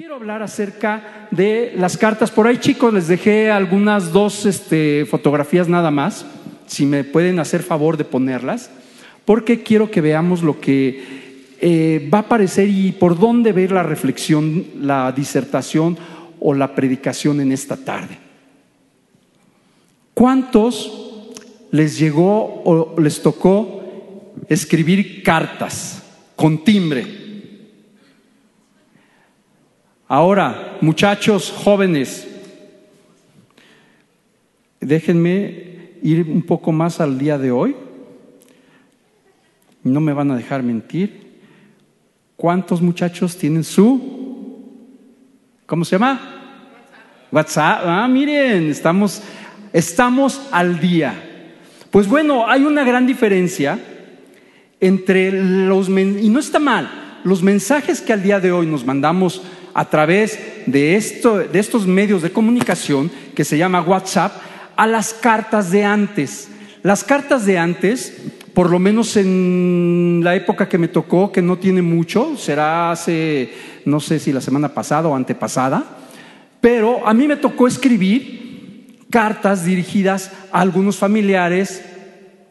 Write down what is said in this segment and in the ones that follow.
Quiero hablar acerca de las cartas. Por ahí, chicos, les dejé algunas dos este, fotografías nada más, si me pueden hacer favor de ponerlas, porque quiero que veamos lo que eh, va a aparecer y por dónde ver la reflexión, la disertación o la predicación en esta tarde. ¿Cuántos les llegó o les tocó escribir cartas con timbre? Ahora, muchachos jóvenes, déjenme ir un poco más al día de hoy. No me van a dejar mentir. ¿Cuántos muchachos tienen su... ¿Cómo se llama? WhatsApp. Ah, miren, estamos, estamos al día. Pues bueno, hay una gran diferencia entre los... Y no está mal. Los mensajes que al día de hoy nos mandamos a través de, esto, de estos medios de comunicación que se llama WhatsApp a las cartas de antes. Las cartas de antes, por lo menos en la época que me tocó, que no tiene mucho, será hace, no sé si la semana pasada o antepasada, pero a mí me tocó escribir cartas dirigidas a algunos familiares,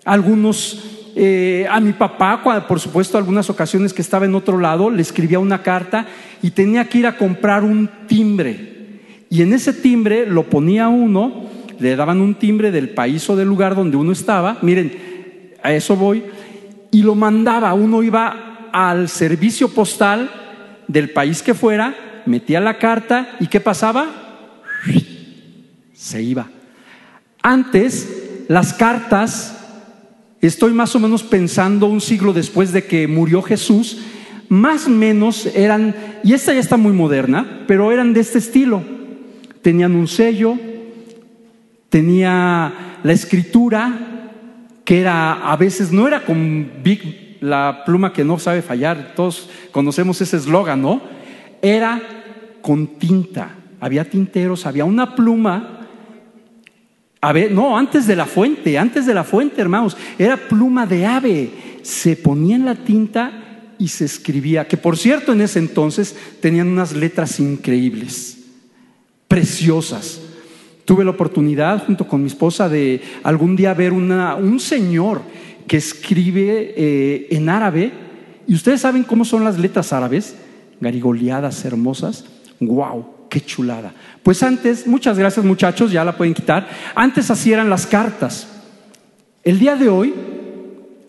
algunos eh, a mi papá, por supuesto, algunas ocasiones que estaba en otro lado, le escribía una carta y tenía que ir a comprar un timbre. Y en ese timbre lo ponía uno, le daban un timbre del país o del lugar donde uno estaba, miren, a eso voy, y lo mandaba, uno iba al servicio postal del país que fuera, metía la carta y ¿qué pasaba? Se iba. Antes, las cartas estoy más o menos pensando un siglo después de que murió Jesús, más o menos eran, y esta ya está muy moderna, pero eran de este estilo. Tenían un sello, tenía la escritura, que era, a veces no era con Big, la pluma que no sabe fallar, todos conocemos ese eslogan, ¿no? Era con tinta, había tinteros, había una pluma a ver, no, antes de la fuente, antes de la fuente, hermanos, era pluma de ave. Se ponía en la tinta y se escribía, que por cierto en ese entonces tenían unas letras increíbles, preciosas. Tuve la oportunidad junto con mi esposa de algún día ver una, un señor que escribe eh, en árabe, y ustedes saben cómo son las letras árabes, garigoleadas, hermosas. ¡Wow! Qué chulada. Pues antes, muchas gracias muchachos, ya la pueden quitar. Antes así eran las cartas. El día de hoy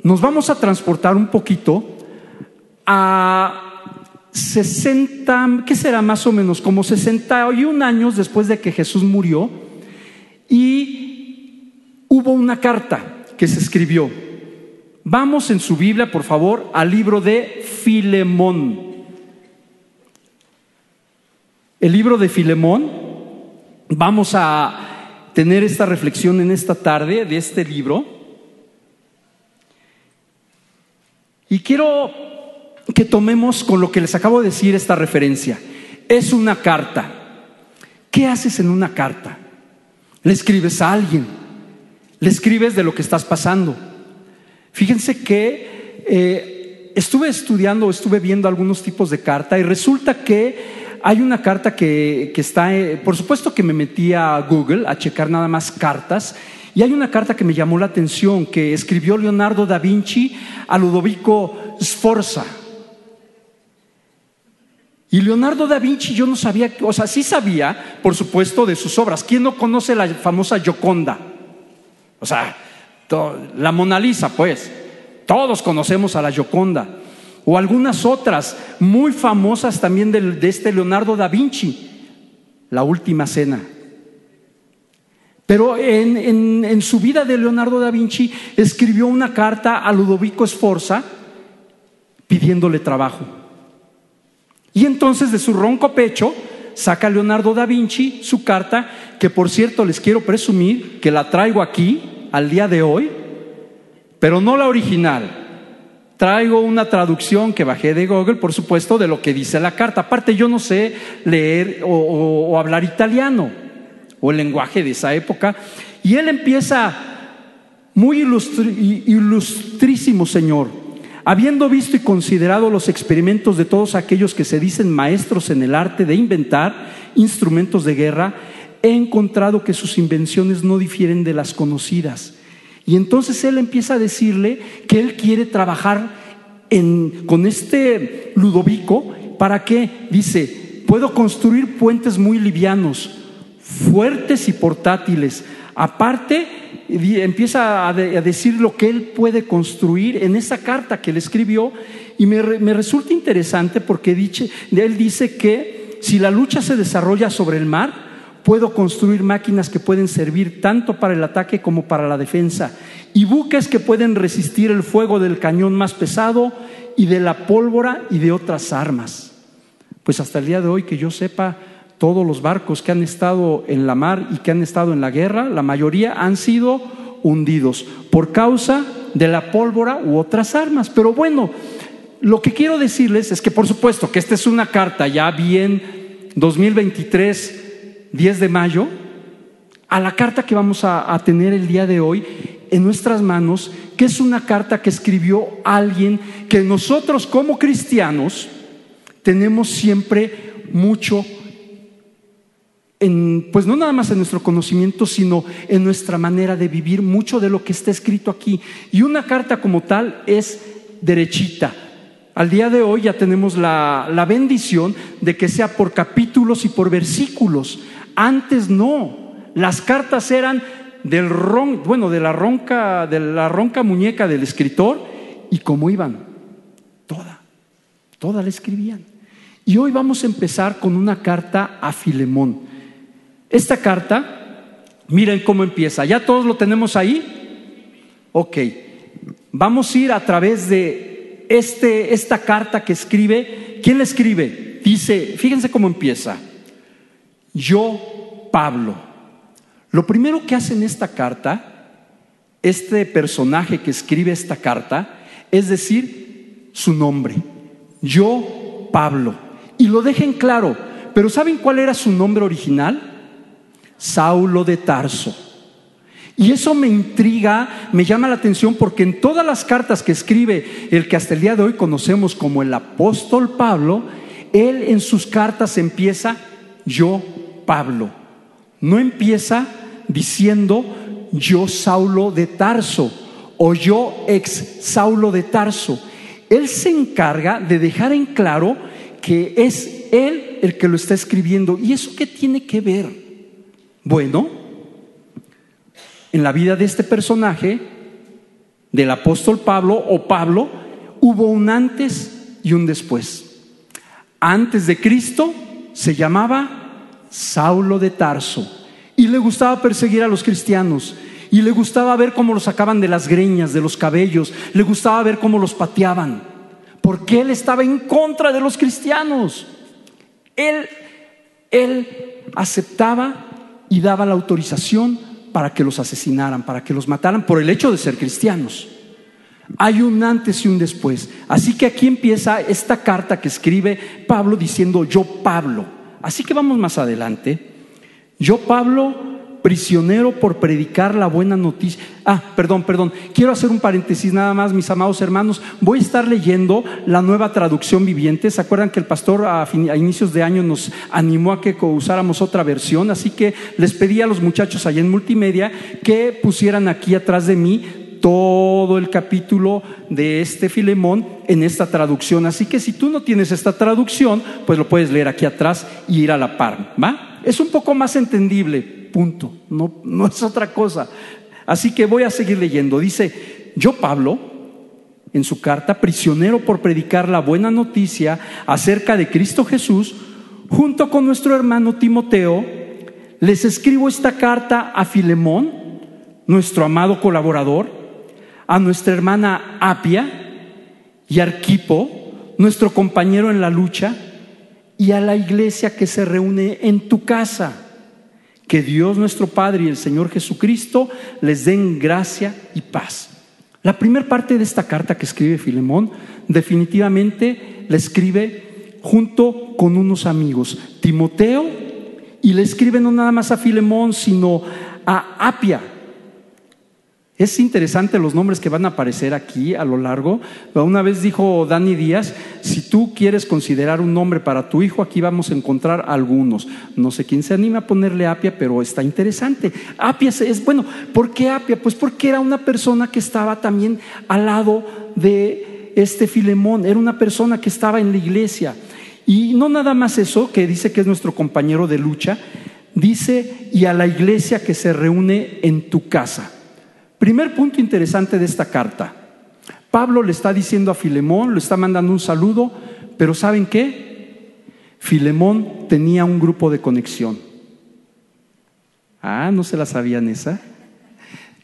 nos vamos a transportar un poquito a 60, ¿qué será más o menos? Como 61 años después de que Jesús murió y hubo una carta que se escribió. Vamos en su Biblia, por favor, al libro de Filemón. El libro de Filemón, vamos a tener esta reflexión en esta tarde de este libro. Y quiero que tomemos con lo que les acabo de decir esta referencia. Es una carta. ¿Qué haces en una carta? Le escribes a alguien, le escribes de lo que estás pasando. Fíjense que eh, estuve estudiando, estuve viendo algunos tipos de carta y resulta que hay una carta que, está, eh, por supuesto que me metí a Google a checar nada más cartas, y hay una carta que me llamó la atención, que escribió Leonardo da Vinci a Ludovico Sforza. Y Leonardo da Vinci yo no sabía, o sea, sí sabía, por supuesto, de sus obras. ¿Quién no conoce la famosa Gioconda? O sea, la Mona Lisa, pues. Todos conocemos a la Gioconda o algunas otras muy famosas también de, este Leonardo da Vinci, La Última Cena. Pero en, su vida de Leonardo da Vinci escribió una carta a Ludovico Sforza pidiéndole trabajo. Y entonces de su ronco pecho saca Leonardo da Vinci su carta, que por cierto les quiero presumir que la traigo aquí al día de hoy, pero no la original, Traigo una traducción que bajé de Google, por supuesto, de lo que dice la carta. Aparte, yo no sé leer o, hablar italiano o el lenguaje de esa época. Y él empieza, muy ilustrísimo Señor, habiendo visto y considerado los experimentos de todos aquellos que se dicen maestros en el arte de inventar instrumentos de guerra, he encontrado que sus invenciones no difieren de las conocidas. Y entonces él empieza a decirle que él quiere trabajar con este Ludovico para que, dice, puedo construir puentes muy livianos, fuertes y portátiles. Aparte, empieza a, decir lo que él puede construir en esa carta que le escribió y me, resulta interesante porque él dice que si la lucha se desarrolla sobre el mar, puedo construir máquinas que pueden servir tanto para el ataque como para la defensa y buques que pueden resistir el fuego del cañón más pesado y de la pólvora y de otras armas. Pues hasta el día de hoy que yo sepa, todos los barcos que han estado en la mar y que han estado en la guerra, la mayoría han sido hundidos por causa de la pólvora u otras armas. Pero bueno, lo que quiero decirles es que por supuesto que esta es una carta ya bien 2023 10 de mayo, a la carta que vamos a, tener el día de hoy en nuestras manos, que es una carta que escribió alguien que nosotros como cristianos tenemos siempre mucho en, pues no nada más en nuestro conocimiento, sino en nuestra manera de vivir mucho de lo que está escrito aquí. Y una carta como tal es derechita. Al día de hoy ya tenemos la, la bendición de que sea por capítulos y por versículos. Antes no. Las cartas eran del ron, bueno, de la ronca, de la ronca muñeca del escritor y cómo iban. Toda, toda la escribían. Y hoy vamos a empezar con una carta a Filemón. Esta carta, miren cómo empieza. ¿Ya todos lo tenemos ahí? Ok. Vamos a ir a través de este, esta carta que escribe. ¿Quién la escribe? Dice, fíjense cómo empieza yo, Pablo. Lo primero que hace en esta carta, este personaje que escribe esta carta, es decir su nombre. Yo, Pablo. Y lo dejen claro, pero ¿saben cuál era su nombre original? Saulo de Tarso. Y eso me intriga, me llama la atención porque en todas las cartas que escribe el que hasta el día de hoy conocemos como el apóstol Pablo, él en sus cartas empieza yo Pablo. No empieza diciendo yo Saulo de Tarso o yo ex Saulo de Tarso. Él se encarga de dejar en claro que es él el que lo está escribiendo. ¿Y eso qué tiene que ver? Bueno, en la vida de este personaje, del apóstol Pablo o Pablo, hubo un antes y un después. Antes de Cristo se llamaba Saulo de Tarso. Y le gustaba perseguir a los cristianos. Y le gustaba ver cómo los sacaban de las greñas, de los cabellos. Le gustaba ver cómo los pateaban. Porque él estaba en contra de los cristianos. Él, él aceptaba y daba la autorización para que los asesinaran, para que los mataran por el hecho de ser cristianos. Hay un antes y un después. Así que aquí empieza esta carta que escribe Pablo diciendo, yo Pablo Así que vamos más adelante. Yo, Pablo, prisionero por predicar la buena noticia. Ah, perdón, perdón. Quiero hacer un paréntesis nada más, mis amados hermanos. Voy a estar leyendo la nueva traducción viviente. ¿Se acuerdan que el pastor a, inicios de año nos animó a que usáramos otra versión? Así que les pedí a los muchachos allá en multimedia que pusieran aquí atrás de mí todo el capítulo de este Filemón en esta traducción. Así que si tú no tienes esta traducción, pues lo puedes leer aquí atrás y ir a la par. ¿Va? Es un poco más entendible, punto. No, no es otra cosa. Así que voy a seguir leyendo. Dice, yo Pablo, en su carta, prisionero por predicar la buena noticia acerca de Cristo Jesús, junto con nuestro hermano Timoteo, les escribo esta carta a Filemón, nuestro amado colaborador, a nuestra hermana Apia y Arquipo, nuestro compañero en la lucha, y a la iglesia que se reúne en tu casa. Que Dios nuestro Padre y el Señor Jesucristo les den gracia y paz. La primera parte de esta carta que escribe Filemón definitivamente la escribe junto con unos amigos, Timoteo, y le escribe no nada más a Filemón, sino a Apia, Es interesante los nombres que van a aparecer aquí a lo largo. Una vez dijo Dani Díaz, si tú quieres considerar un nombre para tu hijo, aquí vamos a encontrar algunos. No sé quién se anima a ponerle Apia, pero está interesante. Apia es, bueno, ¿por qué Apia? Pues porque era una persona que estaba también al lado de este Filemón, era una persona que estaba en la iglesia. Y no nada más eso, que dice que es nuestro compañero de lucha, dice, y a la iglesia que se reúne en tu casa. Primer punto interesante de esta carta. Pablo le está diciendo a Filemón, le está mandando un saludo, pero ¿saben qué? Filemón tenía un grupo de conexión. Ah, no se la sabían esa.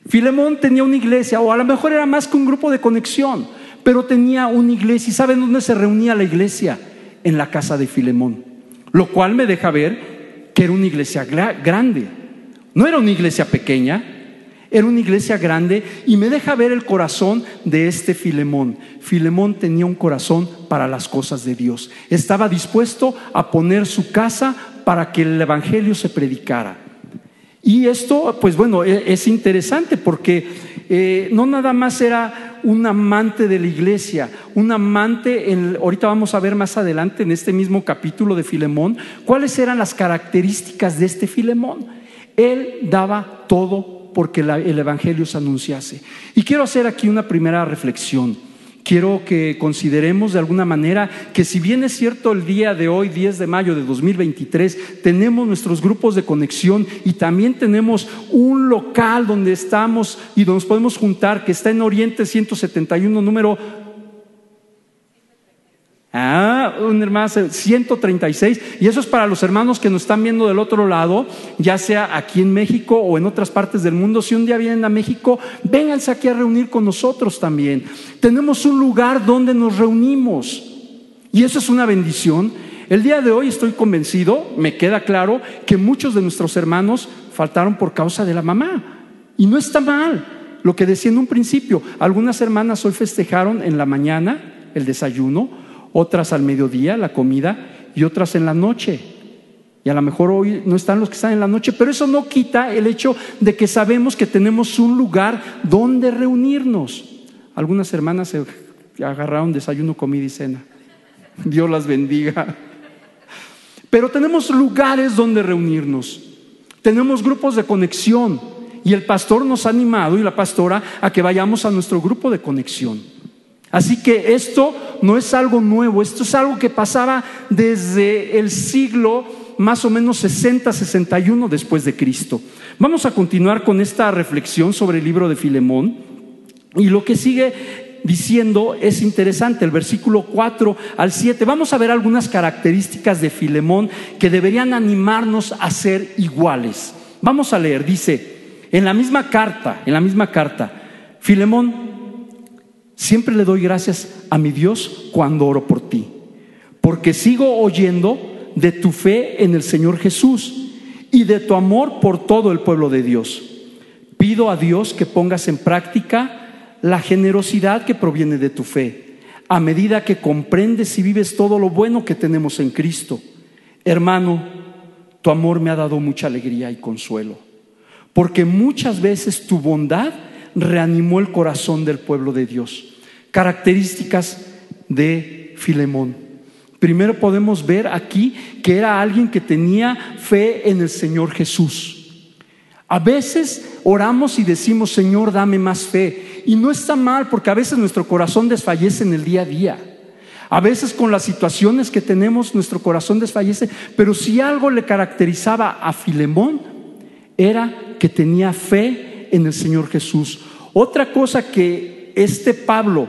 Filemón tenía una iglesia, o a lo mejor era más que un grupo de conexión, pero tenía una iglesia. ¿Y saben dónde se reunía la iglesia? En la casa de Filemón. Lo cual me deja ver que era una iglesia grande. No era una iglesia pequeña, era una iglesia grande y me deja ver el corazón de este Filemón. Filemón tenía un corazón para las cosas de Dios. Estaba dispuesto a poner su casa para que el Evangelio se predicara. Y esto, pues bueno, e, es interesante porque eh, no nada más era un amante de la iglesia, un amante, ahorita vamos a ver más adelante en este mismo capítulo de Filemón, cuáles eran las características de este Filemón. Él daba todo porque el Evangelio se anunciase. Y quiero hacer aquí una primera reflexión. Quiero que consideremos de alguna manera que si bien es cierto el día de hoy, 10 de mayo de 2023, tenemos nuestros grupos de conexión y también tenemos un local donde estamos y donde nos podemos juntar, que está en Oriente 171, número Ah, un hermano 136. Y eso es para los hermanos que nos están viendo del otro lado, ya sea aquí en México o en otras partes del mundo. Si un día vienen a México, vénganse aquí a reunir con nosotros también. Tenemos un lugar donde nos reunimos. Y eso es una bendición. El día de hoy estoy convencido, me queda claro, que muchos de nuestros hermanos faltaron por causa de la mamá. Y no está mal. Lo que decía en un principio, algunas hermanas hoy festejaron en la mañana el desayuno otras al mediodía, la comida, y otras en la noche. Y a lo mejor hoy no están los que están en la noche, pero eso no quita el hecho de que sabemos que tenemos un lugar donde reunirnos. Algunas hermanas se agarraron desayuno, comida y cena. Dios las bendiga. Pero tenemos lugares donde reunirnos. Tenemos grupos de conexión. Y el pastor nos ha animado y la pastora a que vayamos a nuestro grupo de conexión. Así que esto no es algo nuevo, esto es algo que pasaba desde el siglo más o menos 60, 61 después de Cristo. Vamos a continuar con esta reflexión sobre el libro de Filemón y lo que sigue diciendo es interesante, el versículo 4 al 7. Vamos a ver algunas características de Filemón que deberían animarnos a ser iguales. Vamos a leer, dice, en la misma carta, en la misma carta, Filemón Siempre le doy gracias a mi Dios cuando oro por ti, porque sigo oyendo de tu fe en el Señor Jesús y de tu amor por todo el pueblo de Dios. Pido a Dios que pongas en práctica la generosidad que proviene de tu fe, a medida que comprendes y vives todo lo bueno que tenemos en Cristo. Hermano, tu amor me ha dado mucha alegría y consuelo, porque muchas veces tu bondad reanimó el corazón del pueblo de Dios. Características de Filemón. Primero podemos ver aquí que era alguien que tenía fe en el Señor Jesús. A veces oramos y decimos, Señor, dame más fe. Y no está mal porque a veces nuestro corazón desfallece en el día a día. A veces con las situaciones que tenemos nuestro corazón desfallece, pero si algo le caracterizaba a Filemón era que tenía fe en el Señor Jesús. Otra cosa que este Pablo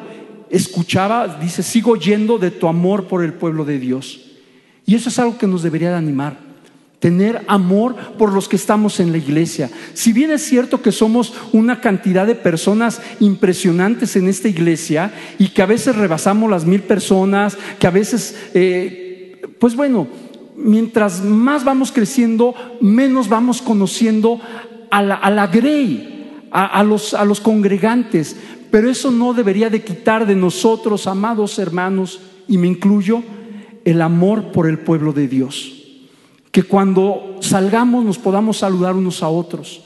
escuchaba, dice, sigo yendo de tu amor por el pueblo de Dios. Y eso es algo que nos debería de animar. Tener amor por los que estamos en la iglesia. Si bien es cierto que somos una cantidad de personas impresionantes en esta iglesia y que a veces rebasamos las mil personas, que a veces, eh, pues bueno, mientras más vamos creciendo, menos vamos conociendo a la, a grey, a, los, a los congregantes, pero eso no debería de quitar de nosotros, amados hermanos, y me incluyo, el amor por el pueblo de Dios. Que cuando salgamos nos podamos saludar unos a otros.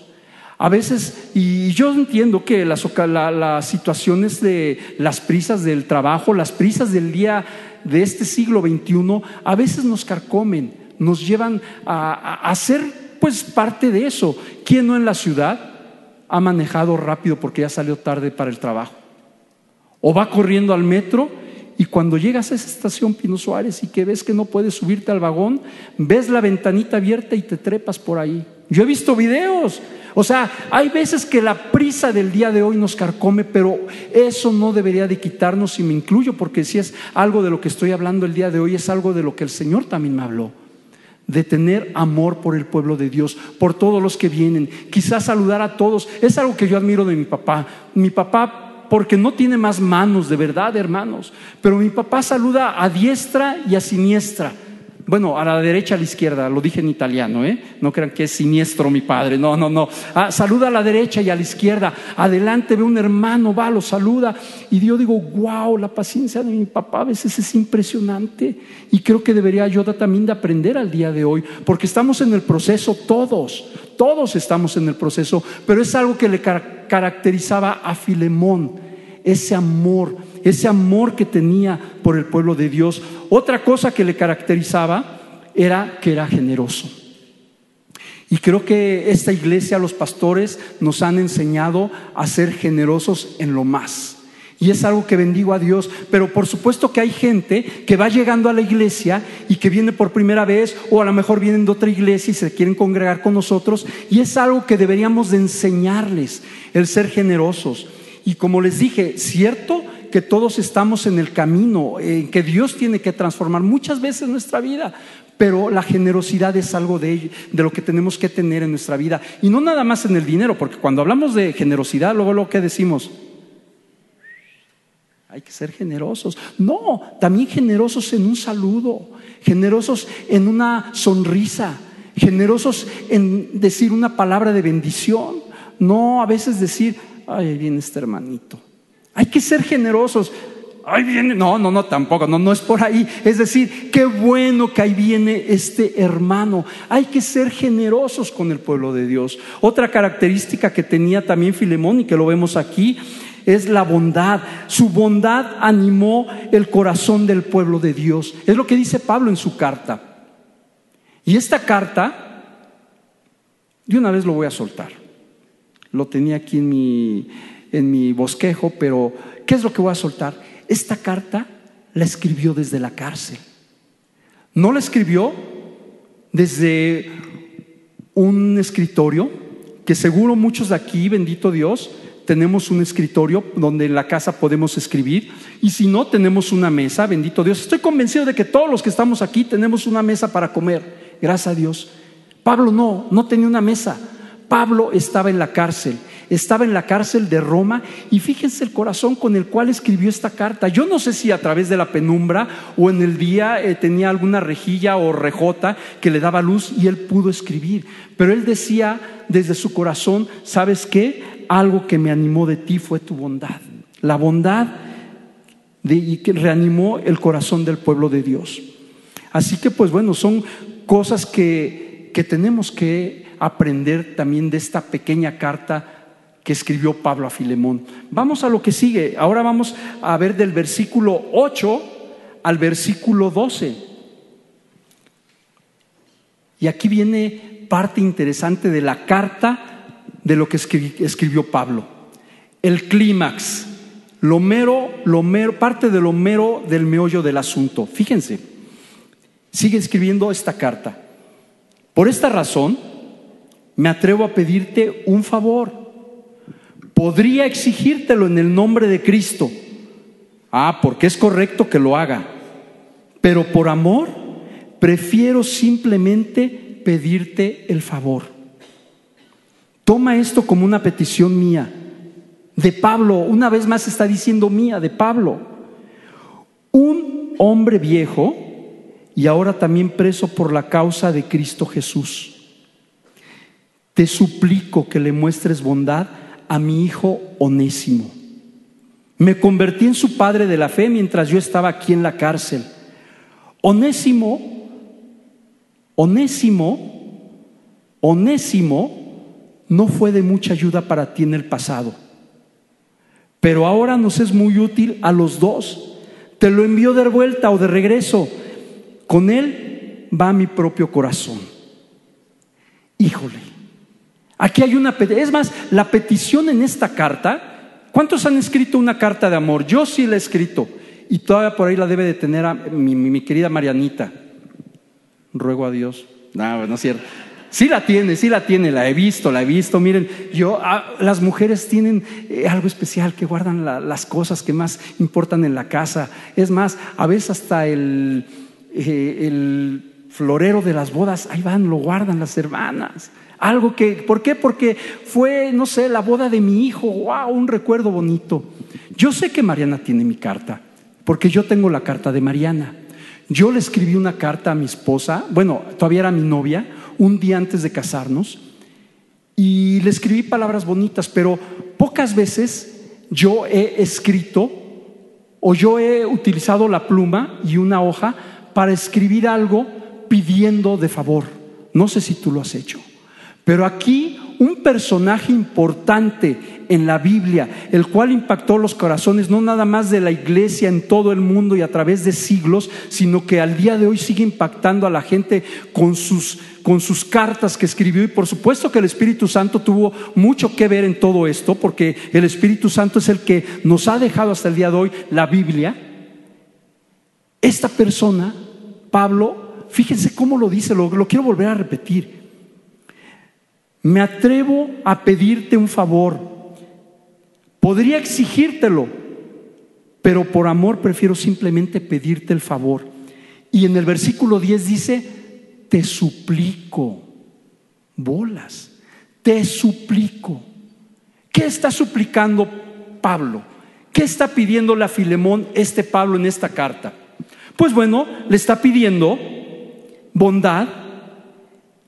A veces, y yo entiendo que las, las situaciones de las prisas del trabajo, las prisas del día de este siglo XXI, a veces nos carcomen, nos llevan a, a, ser pues parte de eso. ¿Quién no en la ciudad ha manejado rápido porque ya salió tarde para el trabajo? O va corriendo al metro y cuando llegas a esa estación Pino Suárez y que ves que no puedes subirte al vagón, ves la ventanita abierta y te trepas por ahí. Yo he visto videos o sea, hay veces que la prisa del día de hoy nos carcome, pero eso no debería de quitarnos y me incluyo, porque si es algo de lo que estoy hablando el día de hoy, es algo de lo que el Señor también me habló de tener amor por el pueblo de Dios, por todos los que vienen, quizás saludar a todos. Es algo que yo admiro de mi papá. Mi papá, porque no tiene más manos, de verdad, hermanos, pero mi papá saluda a diestra y a siniestra. Bueno, a la derecha, a la izquierda, lo dije en italiano, ¿eh? No crean que es siniestro mi padre, no, no, no. Ah, saluda a la derecha y a la izquierda. Adelante ve un hermano, va, lo saluda. Y yo digo, wow, la paciencia de mi papá a veces es impresionante. Y creo que debería yo también de aprender al día de hoy, porque estamos en el proceso todos, todos estamos en el proceso, pero es algo que le caracterizaba a Filemón, ese amor ese amor que tenía por el pueblo de Dios. Otra cosa que le caracterizaba era que era generoso. Y creo que esta iglesia, los pastores, nos han enseñado a ser generosos en lo más. Y es algo que bendigo a Dios. Pero por supuesto que hay gente que va llegando a la iglesia y que viene por primera vez o a lo mejor vienen de otra iglesia y se quieren congregar con nosotros. Y es algo que deberíamos de enseñarles, el ser generosos. Y como les dije, cierto que todos estamos en el camino, en que Dios tiene que transformar muchas veces nuestra vida, pero la generosidad es algo de, de lo que tenemos que tener en nuestra vida. Y no nada más en el dinero, porque cuando hablamos de generosidad, luego lo que decimos, hay que ser generosos. No, también generosos en un saludo, generosos en una sonrisa, generosos en decir una palabra de bendición. No a veces decir, ay, viene este hermanito. Hay que ser generosos. No, no, no, tampoco, no, no es por ahí. Es decir, qué bueno que ahí viene este hermano. Hay que ser generosos con el pueblo de Dios. Otra característica que tenía también Filemón y que lo vemos aquí es la bondad. Su bondad animó el corazón del pueblo de Dios. Es lo que dice Pablo en su carta. Y esta carta, de una vez lo voy a soltar. Lo tenía aquí en mi, en mi bosquejo, pero ¿qué es lo que voy a soltar? Esta carta la escribió desde la cárcel. No la escribió desde un escritorio, que seguro muchos de aquí, bendito Dios, tenemos un escritorio donde en la casa podemos escribir y si no tenemos una mesa, bendito Dios. Estoy convencido de que todos los que estamos aquí tenemos una mesa para comer, gracias a Dios. Pablo no, no tenía una mesa. Pablo estaba en la cárcel estaba en la cárcel de Roma y fíjense el corazón con el cual escribió esta carta. Yo no sé si a través de la penumbra o en el día eh, tenía alguna rejilla o rejota que le daba luz y él pudo escribir, pero él decía desde su corazón, ¿sabes qué? Algo que me animó de ti fue tu bondad. La bondad y que reanimó el corazón del pueblo de Dios. Así que pues bueno, son cosas que, que tenemos que aprender también de esta pequeña carta que escribió Pablo a Filemón. Vamos a lo que sigue. Ahora vamos a ver del versículo 8 al versículo 12. Y aquí viene parte interesante de la carta de lo que escribió Pablo. El clímax, lo mero, lo mero, parte de lo mero del meollo del asunto. Fíjense, sigue escribiendo esta carta. Por esta razón, me atrevo a pedirte un favor podría exigírtelo en el nombre de Cristo. Ah, porque es correcto que lo haga. Pero por amor, prefiero simplemente pedirte el favor. Toma esto como una petición mía. De Pablo, una vez más está diciendo mía, de Pablo. Un hombre viejo y ahora también preso por la causa de Cristo Jesús. Te suplico que le muestres bondad a mi hijo Onésimo. Me convertí en su padre de la fe mientras yo estaba aquí en la cárcel. Onésimo, Onésimo, Onésimo no fue de mucha ayuda para ti en el pasado, pero ahora nos es muy útil a los dos. Te lo envío de vuelta o de regreso. Con él va mi propio corazón. Híjole, aquí hay una... Es más, la petición en esta carta, ¿cuántos han escrito una carta de amor? Yo sí la he escrito y todavía por ahí la debe de tener a mi, querida Marianita. Ruego a Dios. No, no es cierto. Sí la tiene, sí la tiene, la he visto, la he visto. Miren, yo, ah, las mujeres tienen eh, algo especial que guardan las cosas que más importan en la casa. Es más, a veces hasta el, eh, el florero de las bodas, ahí van, lo guardan las hermanas. Algo que, ¿por qué? Porque fue, no sé, la boda de mi hijo, wow, un recuerdo bonito. Yo sé que Mariana tiene mi carta, porque yo tengo la carta de Mariana. Yo le escribí una carta a mi esposa, bueno, todavía era mi novia, un día antes de casarnos y le escribí palabras bonitas, pero pocas veces yo he escrito o yo he utilizado la pluma y una hoja para escribir algo pidiendo de favor. No sé si tú lo has hecho, pero aquí un personaje importante en la Biblia, el cual impactó los corazones no nada más de la iglesia en todo el mundo y a través de siglos, sino que al día de hoy sigue impactando a la gente con sus, con sus cartas que escribió. Y por supuesto que el Espíritu Santo tuvo mucho que ver en todo esto, porque el Espíritu Santo es el que nos ha dejado hasta el día de hoy la Biblia. Esta persona, Pablo, fíjense cómo lo dice, lo, lo quiero volver a repetir. Me atrevo a pedirte un favor. Podría exigírtelo, pero por amor prefiero simplemente pedirte el favor. Y en el versículo 10 dice, te suplico, bolas, te suplico. ¿Qué está suplicando Pablo? ¿Qué está pidiéndole a Filemón este Pablo en esta carta? Pues bueno, le está pidiendo bondad,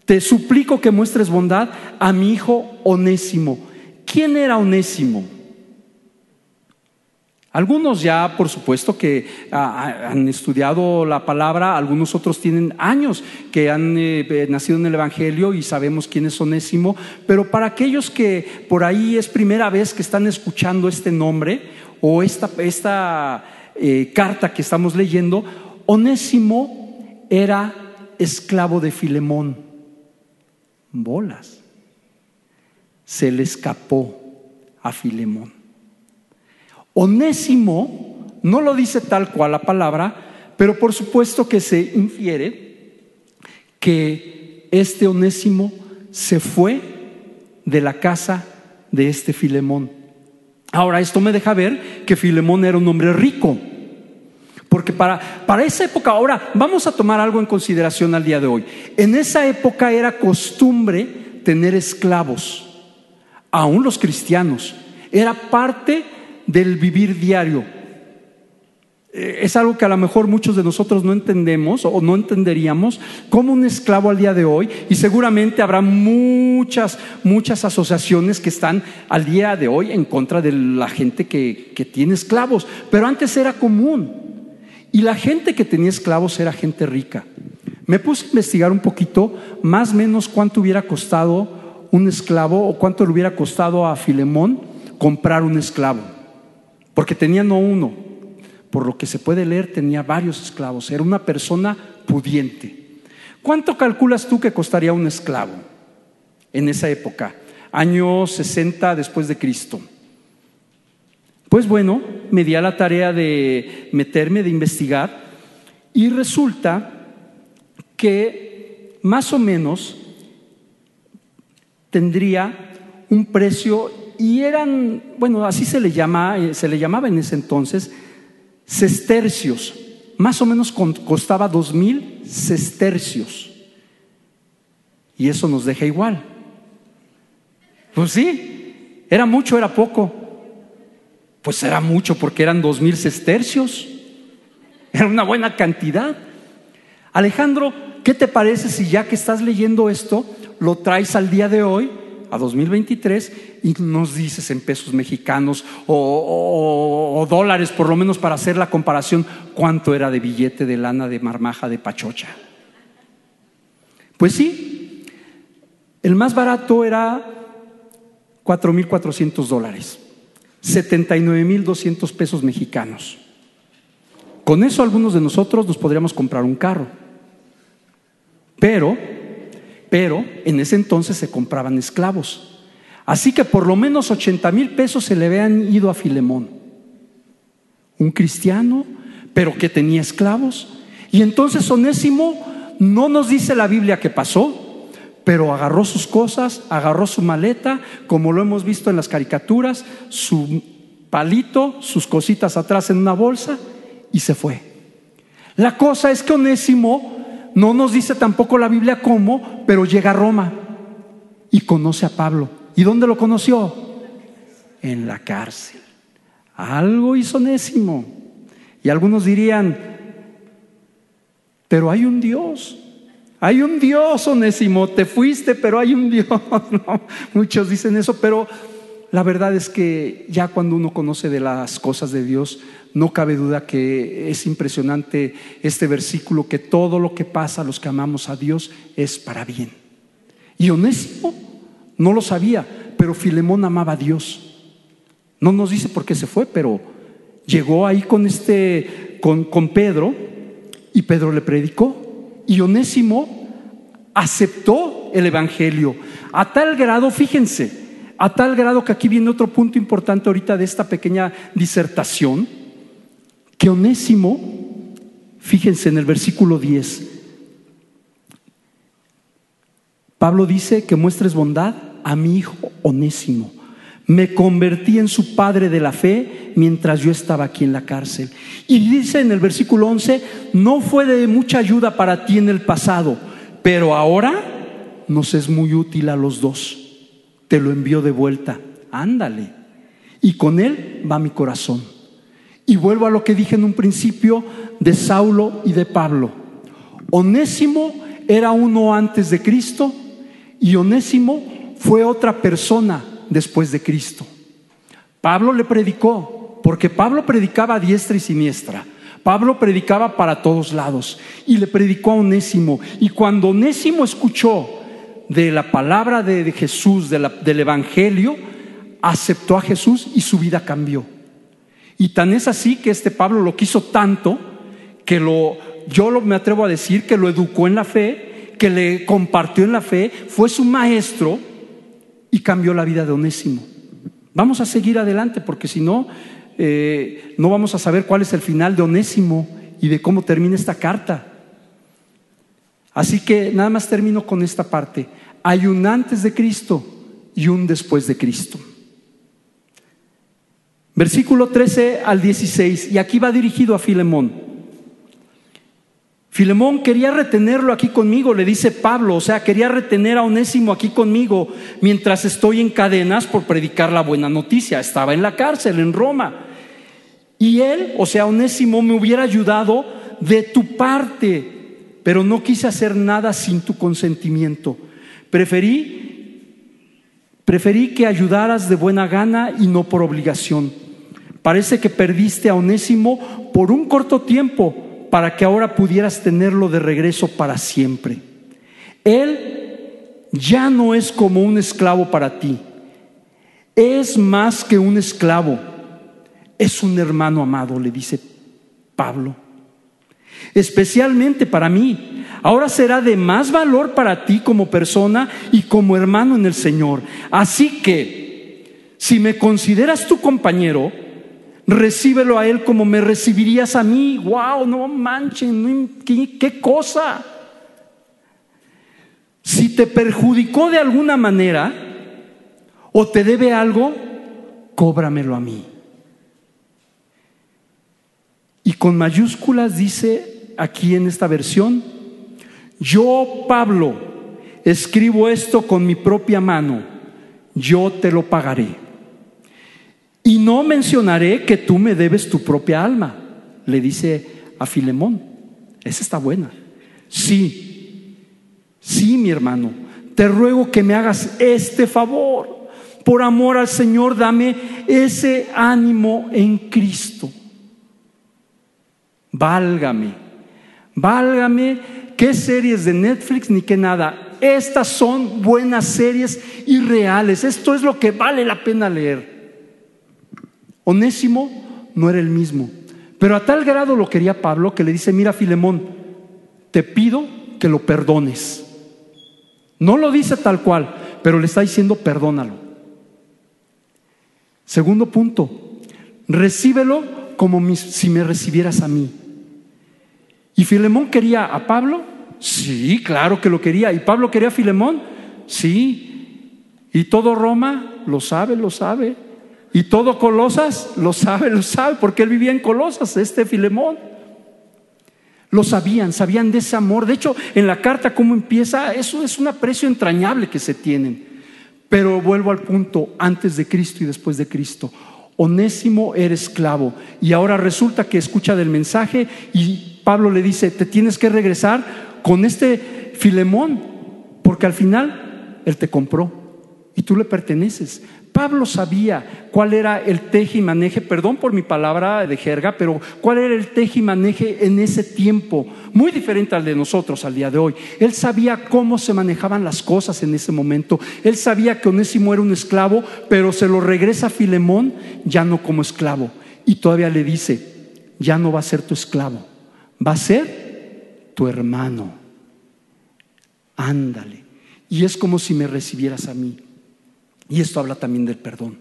te suplico que muestres bondad a mi hijo Onésimo. ¿Quién era Onésimo? Algunos ya, por supuesto, que ah, ah, han estudiado la palabra, algunos otros tienen años que han eh, eh, nacido en el Evangelio y sabemos quién es Onésimo, pero para aquellos que por ahí es primera vez que están escuchando este nombre o esta, eh, carta que estamos leyendo, Onésimo era esclavo de Filemón bolas. Se le escapó a Filemón. Onésimo no lo dice tal cual la palabra, pero por supuesto que se infiere que este Onésimo se fue de la casa de este Filemón. Ahora, esto me deja ver que Filemón era un hombre rico. Porque para, para esa época, ahora vamos a tomar algo en consideración al día de hoy. En esa época era costumbre tener esclavos, aún los cristianos. Era parte del vivir diario. Eh, es algo que a lo mejor muchos de nosotros no entendemos o no entenderíamos como un esclavo al día de hoy y seguramente habrá muchas, muchas asociaciones que están al día de hoy en contra de la gente que, que tiene esclavos, pero antes era común. Y la gente que tenía esclavos era gente rica. Me puse a investigar un poquito, más o menos cuánto hubiera costado un esclavo o cuánto le hubiera costado a Filemón comprar un esclavo. Porque tenía no uno, por lo que se puede leer, tenía varios esclavos. Era una persona pudiente. ¿Cuánto calculas tú que costaría un esclavo en esa época? Año 60 después de Cristo. Pues bueno, me di a la tarea de meterme, de investigar, y resulta que más o menos tendría un precio, y eran, bueno, así se le, llama, eh, se le llamaba en ese entonces, sestercios. Más o menos costaba dos mil sestercios. Y eso nos deja igual. Pues sí, era mucho, era poco. Pues era mucho porque eran dos mil sestercios. Era una buena cantidad. Alejandro, ¿qué te parece si ya que estás leyendo esto, lo traes al día de hoy, a 2023, y nos dices en pesos mexicanos o, dólares, por lo menos para hacer la comparación, cuánto era de billete de lana de marmaja de pachocha? Pues sí, el más barato era 4.400 dólares, 79.200 pesos mexicanos. Con eso algunos de nosotros nos podríamos comprar un carro. Pero, pero en ese entonces se compraban esclavos. Así que por lo menos 80 mil pesos se le habían ido a Filemón. Un cristiano, pero que tenía esclavos. Y entonces Onésimo no nos dice la Biblia qué pasó, pero agarró sus cosas, agarró su maleta, como lo hemos visto en las caricaturas, su palito, sus cositas atrás en una bolsa y se fue. La cosa es que Onésimo no nos dice tampoco la Biblia cómo, pero llega a Roma y conoce a Pablo. ¿Y dónde lo conoció? En la cárcel. Algo hizo Onésimo. Y algunos dirían, pero hay un Dios. Hay un Dios, Onésimo, te fuiste, pero hay un Dios. muchos dicen eso, pero la verdad es que ya cuando uno conoce de las cosas de Dios, no cabe duda que es impresionante este versículo, que todo lo que pasa a los que amamos a Dios es para bien. Y Onésimo no lo sabía, pero Filemón amaba a Dios. No nos dice por qué se fue, pero llegó ahí con este, con, con Pedro, y Pedro le predicó. Y Onésimo aceptó el Evangelio. A tal grado, fíjense, a tal grado que aquí viene otro punto importante ahorita de esta pequeña disertación, que Onésimo, fíjense en el versículo 10, Pablo dice que muestres bondad a mi hijo Onésimo. Me convertí en su padre de la fe mientras yo estaba aquí en la cárcel. Y dice en el versículo 11, no fue de mucha ayuda para ti en el pasado, pero ahora nos es muy útil a los dos. Te lo envío de vuelta. Ándale. Y con él va mi corazón. Y vuelvo a lo que dije en un principio de Saulo y de Pablo. Onésimo era uno antes de Cristo y Onésimo fue otra persona después de Cristo. Pablo le predicó, porque Pablo predicaba a diestra y siniestra. Pablo predicaba para todos lados y le predicó a Onésimo. Y cuando Onésimo escuchó de la palabra de, Jesús, del Evangelio, aceptó a Jesús y su vida cambió. Y tan es así que este Pablo lo quiso tanto que lo, yo me atrevo a decir que lo educó en la fe, que le compartió en la fe, fue su maestro y cambió la vida de Onésimo. Vamos a seguir adelante porque si no, eh, no vamos a saber cuál es el final de Onésimo y de cómo termina esta carta. Así que nada más termino con esta parte. Hay un antes de Cristo y un después de Cristo. Versículo 13 al 16, y aquí va dirigido a Filemón. Filemón quería retenerlo aquí conmigo, le dice Pablo, o sea, quería retener a Onésimo aquí conmigo mientras estoy en cadenas por predicar la buena noticia. Estaba en la cárcel en Roma. Y él, o sea, Onésimo, me hubiera ayudado de tu parte, pero no quise hacer nada sin tu consentimiento. Preferí preferí que ayudaras de buena gana y no por obligación. Parece que perdiste a Onésimo por un corto tiempo para que ahora pudieras tenerlo de regreso para siempre. Él ya no es como un esclavo para ti. Es más que un esclavo. Es un hermano amado, le dice Pablo. Especialmente para mí. Ahora será de más valor para ti como persona y como hermano en el Señor. Así que, si me consideras tu compañero, recíbelo a Él como me recibirías a mí. ¡Wow! No manchen, ¿qué, qué cosa. Si te perjudicó de alguna manera o te debe algo, cóbramelo a mí. Y con mayúsculas dice aquí en esta versión, yo Pablo escribo esto con mi propia mano, yo te lo pagaré. Y no mencionaré que tú me debes tu propia alma, le dice a Filemón. Esa está buena. Sí, sí, mi hermano, te ruego que me hagas este favor. Por amor al Señor, dame ese ánimo en Cristo. Válgame, válgame, qué series de Netflix ni qué nada. Estas son buenas series y reales. Esto es lo que vale la pena leer. Onésimo no era el mismo. Pero a tal grado lo quería Pablo que le dice, mira Filemón, te pido que lo perdones. No lo dice tal cual, pero le está diciendo perdónalo. Segundo punto, recíbelo como si me recibieras a mí. ¿Y Filemón quería a Pablo? Sí, claro que lo quería. ¿Y Pablo quería a Filemón? Sí. ¿Y todo Roma? Lo sabe, lo sabe. ¿Y todo Colosas? Lo sabe, lo sabe, porque él vivía en Colosas, este Filemón. Lo sabían, sabían de ese amor. De hecho, en la carta, ¿cómo empieza? Eso es un aprecio entrañable que se tienen. Pero vuelvo al punto, antes de Cristo y después de Cristo. Onésimo era esclavo y ahora resulta que escucha del mensaje y Pablo le dice, te tienes que regresar con este Filemón, porque al final él te compró y tú le perteneces. Pablo sabía cuál era el teje y maneje, perdón por mi palabra de jerga, pero cuál era el teje y maneje en ese tiempo, muy diferente al de nosotros al día de hoy. Él sabía cómo se manejaban las cosas en ese momento. Él sabía que Onésimo era un esclavo, pero se lo regresa a Filemón ya no como esclavo. Y todavía le dice, ya no va a ser tu esclavo, va a ser tu hermano. Ándale. Y es como si me recibieras a mí. Y esto habla también del perdón,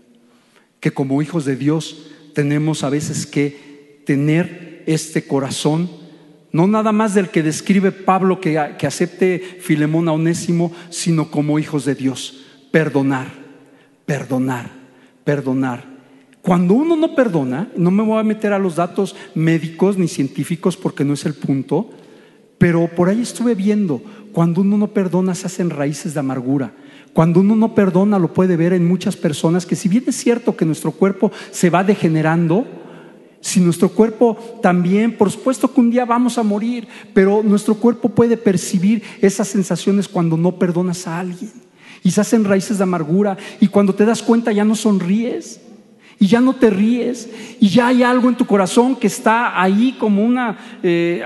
que como hijos de Dios tenemos a veces que tener este corazón, no nada más del que describe Pablo que, que acepte Filemón a Onésimo, sino como hijos de Dios, perdonar, perdonar, perdonar. Cuando uno no perdona, no me voy a meter a los datos médicos ni científicos porque no es el punto, pero por ahí estuve viendo, cuando uno no perdona se hacen raíces de amargura, cuando uno no perdona, lo puede ver en muchas personas que si bien es cierto que nuestro cuerpo se va degenerando, si nuestro cuerpo también, por supuesto que un día vamos a morir, pero nuestro cuerpo puede percibir esas sensaciones cuando no perdonas a alguien. Y se hacen raíces de amargura y cuando te das cuenta ya no sonríes y ya no te ríes y ya hay algo en tu corazón que está ahí como una... Eh,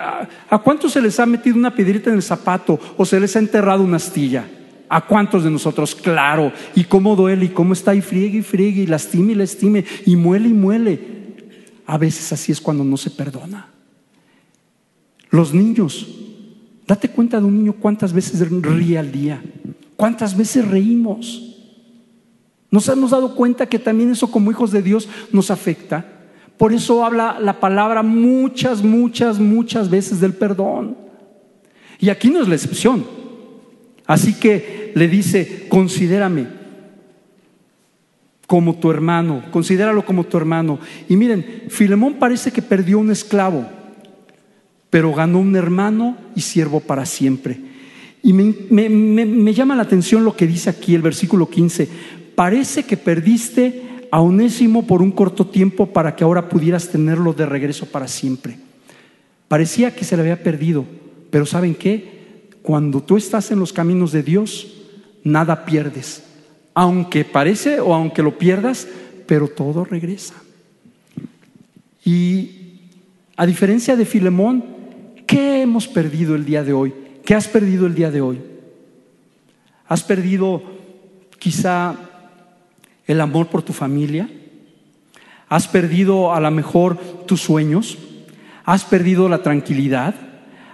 ¿A cuántos se les ha metido una piedrita en el zapato o se les ha enterrado una astilla? ¿A cuántos de nosotros? Claro. ¿Y cómo duele? ¿Y cómo está? Y friegue y friegue y lastime y lastime y muele y muele. A veces así es cuando no se perdona. Los niños, date cuenta de un niño cuántas veces ríe al día, cuántas veces reímos. Nos hemos dado cuenta que también eso como hijos de Dios nos afecta. Por eso habla la palabra muchas, muchas, muchas veces del perdón. Y aquí no es la excepción. Así que le dice, considérame como tu hermano, considéralo como tu hermano. Y miren, Filemón parece que perdió un esclavo, pero ganó un hermano y siervo para siempre. Y me, llama la atención lo que dice aquí el versículo 15. Parece que perdiste a Onésimo por un corto tiempo para que ahora pudieras tenerlo de regreso para siempre. Parecía que se le había perdido, pero ¿saben qué? Cuando tú estás en los caminos de Dios, nada pierdes. Aunque parece o aunque lo pierdas, pero todo regresa. Y a diferencia de Filemón, ¿qué hemos perdido el día de hoy? ¿Qué has perdido el día de hoy? ¿Has perdido quizá el amor por tu familia? ¿Has perdido a lo mejor tus sueños? ¿Has perdido la tranquilidad?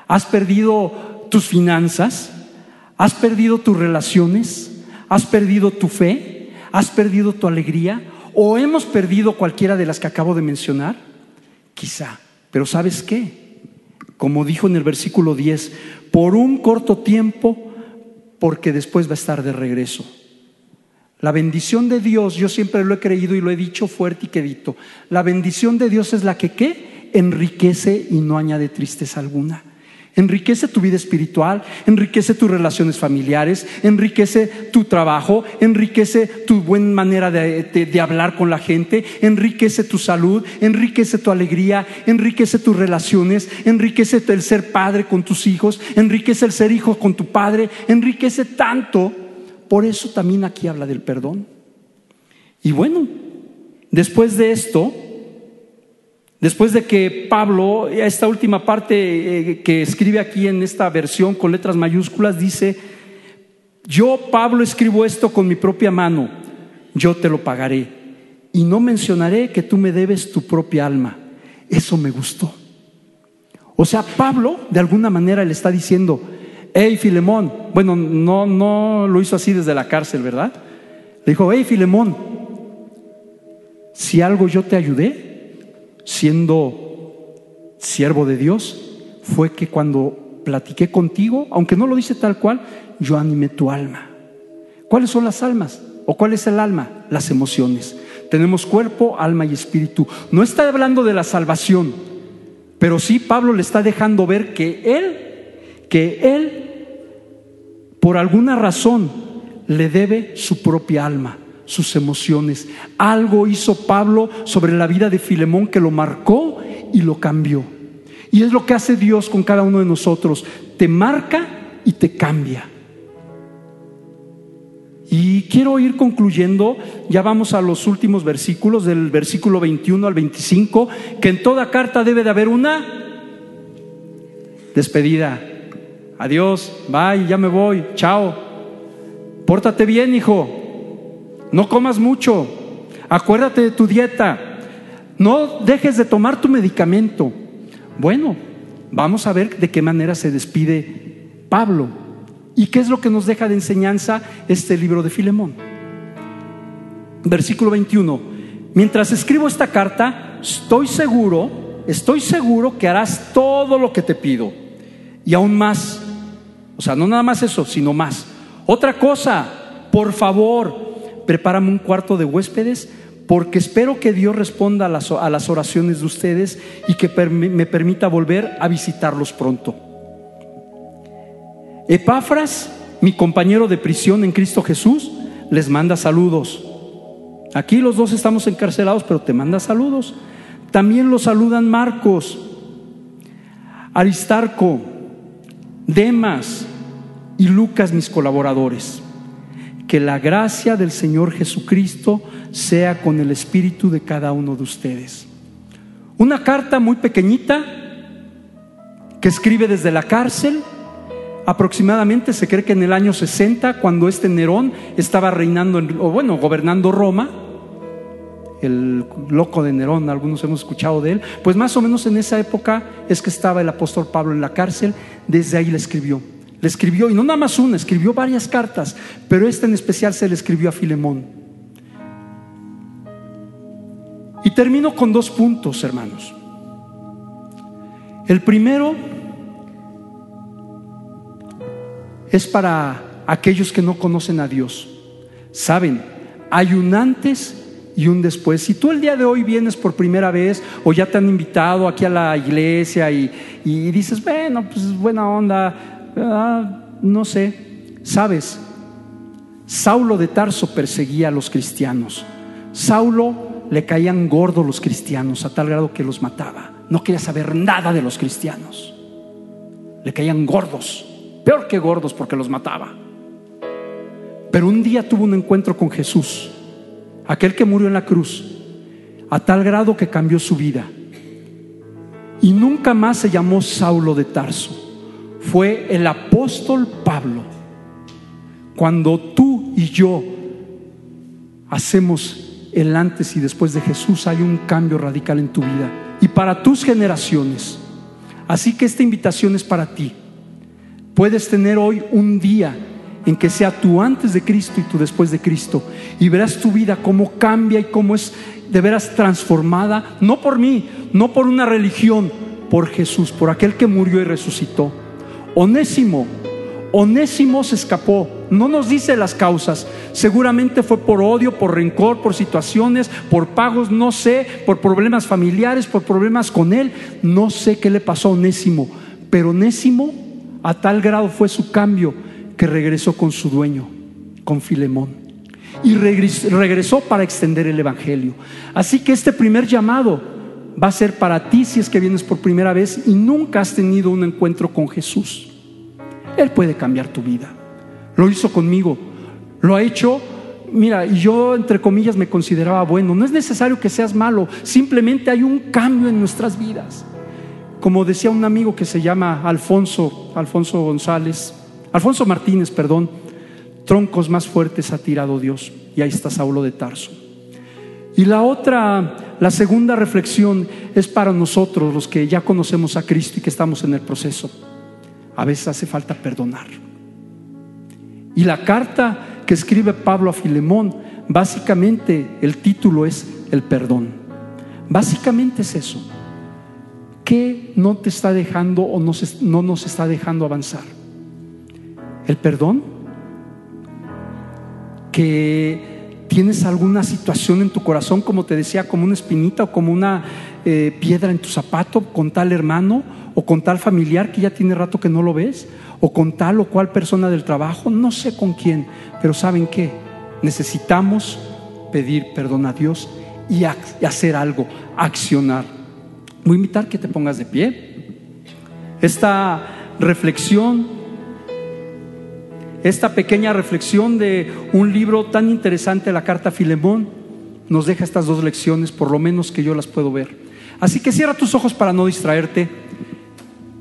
¿Has perdido tus finanzas, has perdido tus relaciones, has perdido tu fe, has perdido tu alegría o hemos perdido cualquiera de las que acabo de mencionar. Quizá, pero ¿sabes qué? Como dijo en el versículo 10, por un corto tiempo, porque después va a estar de regreso. La bendición de Dios, yo siempre lo he creído y lo he dicho fuerte y quedito, la bendición de Dios es la que ¿qué? enriquece y no añade tristeza alguna. Enriquece tu vida espiritual, enriquece tus relaciones familiares, enriquece tu trabajo, enriquece tu buena manera de, hablar con la gente, enriquece tu salud, enriquece tu alegría, enriquece tus relaciones, enriquece el ser padre con tus hijos, enriquece el ser hijo con tu padre, enriquece tanto. Por eso también aquí habla del perdón. Y bueno, después de esto, Después de que Pablo, esta última parte eh, que escribe aquí en esta versión con letras mayúsculas, dice, Yo, Pablo, escribo esto con mi propia mano, yo te lo pagaré. Y no mencionaré que tú me debes tu propia alma. Eso me gustó. O sea, Pablo de alguna manera le está diciendo, hey Filemón, bueno, no, no lo hizo así desde la cárcel, ¿verdad? Le dijo, hey Filemón, si algo yo te ayudé, siendo siervo de Dios, fue que cuando platiqué contigo, aunque no lo dice tal cual, yo animé tu alma. ¿Cuáles son las almas? ¿O cuál es el alma? Las emociones. Tenemos cuerpo, alma y espíritu. No está hablando de la salvación, pero sí Pablo le está dejando ver que él, que él, por alguna razón, le debe su propia alma, sus emociones. Algo hizo Pablo sobre la vida de Filemón que lo marcó y lo cambió. Y es lo que hace Dios con cada uno de nosotros. Te marca y te cambia. Y quiero ir concluyendo, ya vamos a los últimos versículos, del versículo 21 al 25, que en toda carta debe de haber una despedida. Adiós, bye, ya me voy, chao. Pórtate bien, hijo. No comas mucho. Acuérdate de tu dieta. No dejes de tomar tu medicamento. Bueno, vamos a ver de qué manera se despide Pablo. ¿Y qué es lo que nos deja de enseñanza este libro de Filemón? Versículo 21. Mientras escribo esta carta, estoy seguro, estoy seguro que harás todo lo que te pido. Y aún más. O sea, no nada más eso, sino más. Otra cosa, por favor, prepárame un cuarto de huéspedes porque espero que Dios responda a las, oraciones de ustedes y que me permita volver a visitarlos pronto. Epafras, mi compañero de prisión en Cristo Jesús, les manda saludos. Aquí los dos estamos encarcelados, pero te manda saludos. También los saludan Marcos, Aristarco, Demas y Lucas, mis colaboradores. Que la gracia del Señor Jesucristo sea con el espíritu de cada uno de ustedes. Una carta muy pequeñita que escribe desde la cárcel Aproximadamente se cree que en el año 60, cuando este Nerón estaba reinando, o bueno, gobernando Roma, el loco de Nerón, algunos hemos escuchado de él, pues más o menos en esa época es que estaba el apóstol Pablo en la cárcel, desde ahí le escribió. Le escribió, y no nada más una, escribió varias cartas, pero esta en especial se le escribió a Filemón. Y termino con dos puntos, hermanos. El primero es para aquellos que no conocen a Dios. Saben, hay un antes y un después. Si tú el día de hoy vienes por primera vez o ya te han invitado aquí a la iglesia y, dices, bueno, pues buena onda, no sé, sabes, Saulo de Tarso perseguía a los cristianos. Saulo le caían gordos los cristianos a tal grado que los mataba. No quería saber nada de los cristianos. Le caían gordos peor que gordos porque los mataba. Pero un día tuvo un encuentro con Jesús, aquel que murió en la cruz, a tal grado que cambió su vida. Y nunca más se llamó Saulo de Tarso, fue el apóstol Pablo. Cuando tú y yo hacemos el antes y después de Jesús, hay un cambio radical en tu vida y para tus generaciones. Así que esta invitación es para ti. Puedes tener hoy un día en que sea tú antes de Cristo y tú después de Cristo. Y verás tu vida cómo cambia y cómo es de veras transformada, no por mí, no por una religión, por Jesús, por aquel que murió y resucitó. Onésimo, Onésimo se escapó, no nos dice las causas, seguramente fue por odio, por rencor, por situaciones, por pagos, no sé, por problemas familiares, por problemas con él, no sé qué le pasó a Onésimo, pero Onésimo a tal grado fue su cambio que regresó con su dueño, con Filemón. Y regresó para extender el Evangelio. Así que este primer llamado va a ser para ti si es que vienes por primera vez y nunca has tenido un encuentro con Jesús. Él puede cambiar tu vida. Lo hizo conmigo. Lo ha hecho mira, yo entre comillas me consideraba bueno. No es necesario que seas malo, simplemente hay un cambio en nuestras vidas como decía un amigo que se llama Alfonso, Alfonso González, Alfonso Martínez, perdón, troncos más fuertes ha tirado Dios. Y ahí está Saulo de Tarso. Y la otra, la segunda reflexión es para nosotros, los que ya conocemos a Cristo y que estamos en el proceso. A veces hace falta perdonar. Y la carta que escribe Pablo a Filemón, básicamente el título es el perdón. Básicamente es eso. ¿Qué no te está dejando o no nos está dejando avanzar? El perdón. Que tienes alguna situación en tu corazón, como te decía, como una espinita o como una eh, piedra en tu zapato con tal hermano o con tal familiar que ya tiene rato que no lo ves o con tal o cual persona del trabajo, no sé con quién, pero ¿saben qué? Necesitamos pedir perdón a Dios y, hacer algo, accionar. Voy a invitar que te pongas de pie. Esta reflexión, esta pequeña reflexión de un libro tan interesante, la carta Filemón, nos deja estas dos lecciones, por lo menos que yo las puedo ver. Así que cierra tus ojos para no distraerte.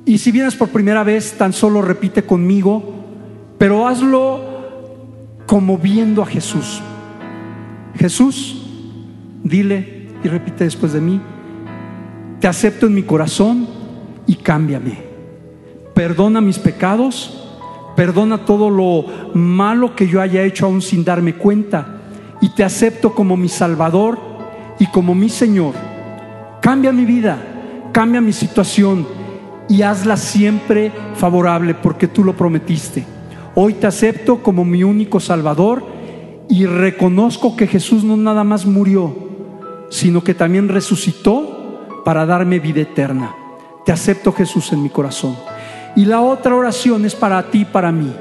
Y si vienes por primera vez, tan solo repite conmigo, pero hazlo como viendo a Jesús. Jesús, dile y repite después de mí, te acepto en mi corazón y cámbiame. Perdona mis pecados, perdona todo lo malo que yo haya hecho aún sin darme cuenta y te acepto como mi Salvador y como mi Señor. Cambia mi vida, cambia mi situación y hazla siempre favorable porque tú lo prometiste. Hoy te acepto como mi único Salvador y reconozco que Jesús no nada más murió, sino que también resucitó para darme vida eterna. Te acepto Jesús en mi corazón. Y la otra oración es para ti para mí.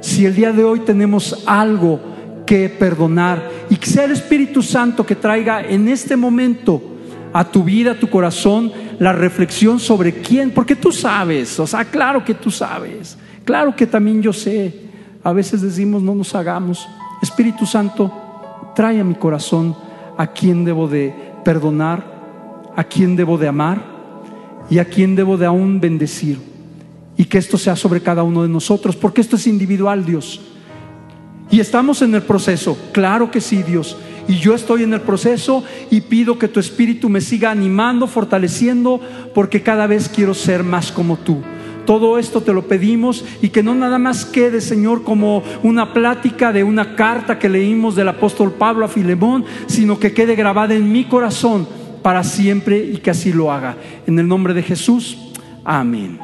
Si el día de hoy tenemos algo que perdonar y que sea el Espíritu Santo que traiga en este momento a tu vida, a tu corazón, la reflexión sobre quién, porque tú sabes, o sea, claro que tú sabes, claro que también yo sé, a veces decimos no nos hagamos. Espíritu Santo, trae a mi corazón a quién debo de perdonar, a quién debo de amar y a quién debo de aún bendecir. Y que esto sea sobre cada uno de nosotros, porque esto es individual, Dios. Y estamos en el proceso, claro que sí, Dios. Y yo estoy en el proceso y pido que tu espíritu me siga animando, fortaleciendo, porque cada vez quiero ser más como tú. Todo esto te lo pedimos y que no nada más quede, Señor, como una plática de una carta que leímos del apóstol Pablo a Filemón, sino que quede grabada en mi corazón para siempre y que así lo haga. En el nombre de Jesús, amén.